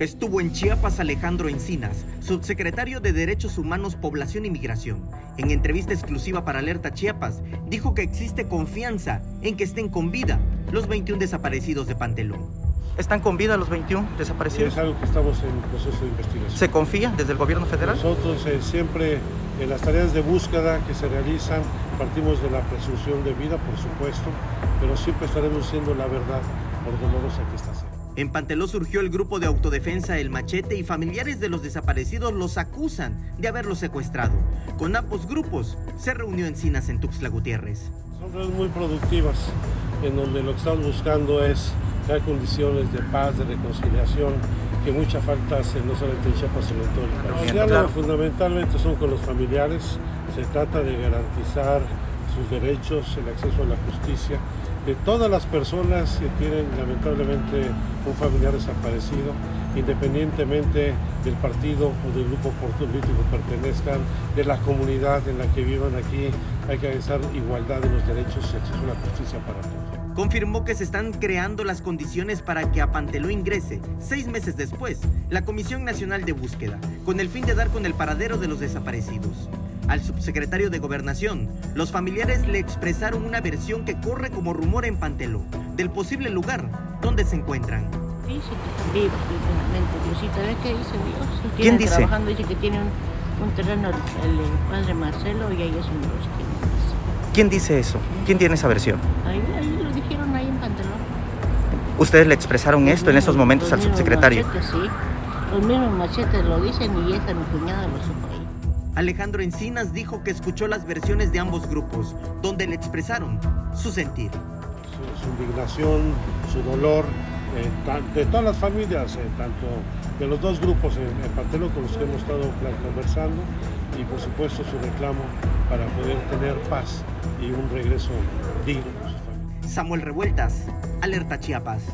Estuvo en Chiapas Alejandro Encinas, subsecretario de Derechos Humanos, Población y Migración. En entrevista exclusiva para Alerta Chiapas, dijo que existe confianza en que estén con vida los 21 desaparecidos de Pantelón. ¿Están con vida los 21 desaparecidos? Es algo que estamos en proceso de investigación. ¿Se confía desde el gobierno federal? Nosotros eh, siempre en las tareas de búsqueda que se realizan partimos de la presunción de vida, por supuesto, pero siempre estaremos diciendo la verdad por dolorosa que está siendo. En Panteló surgió el grupo de autodefensa El Machete y familiares de los desaparecidos los acusan de haberlos secuestrado. Con ambos grupos se reunió Encinas en Tuxtla Gutiérrez. Son redes muy productivas, en donde lo que estamos buscando es crear condiciones de paz, de reconciliación, que mucha falta hace no solamente en Chiapas, sino en todo el país. Fundamentalmente son con los familiares, se trata de garantizar sus derechos, el acceso a la justicia, de todas las personas que tienen lamentablemente un familiar desaparecido, independientemente del partido o del grupo político que pertenezcan, de la comunidad en la que vivan aquí, hay que avanzar igualdad de los derechos y acceso a la justicia para todos. Confirmó que se están creando las condiciones para que a Panteló ingrese, seis meses después, la Comisión Nacional de Búsqueda, con el fin de dar con el paradero de los desaparecidos. Al subsecretario de Gobernación, los familiares le expresaron una versión que corre como rumor en Panteló, del posible lugar donde se encuentran. Dice que están vivos, literalmente. Diosita, ¿ves qué dice Dios? ¿Quién dice? trabajando, dice que tiene un, un terreno el, el padre Marcelo y ahí es un los tiene. ¿Quién dice eso? ¿Quién tiene esa versión? Ahí, ahí lo dijeron ahí en Pantelón. ¿Ustedes le expresaron esto en estos mismos- momentos al subsecretario? sí. Los mismos machetes lo dicen y esa mi cuñada lo supo ahí. Alejandro Encinas dijo que escuchó las versiones de ambos grupos, donde le expresaron su sentir. Su, su indignación, su dolor, eh, de todas las familias, eh, tanto de los dos grupos en, en Pantelo con los que hemos estado conversando y por supuesto su reclamo para poder tener paz y un regreso digno. Samuel Revueltas, Alerta Chiapas.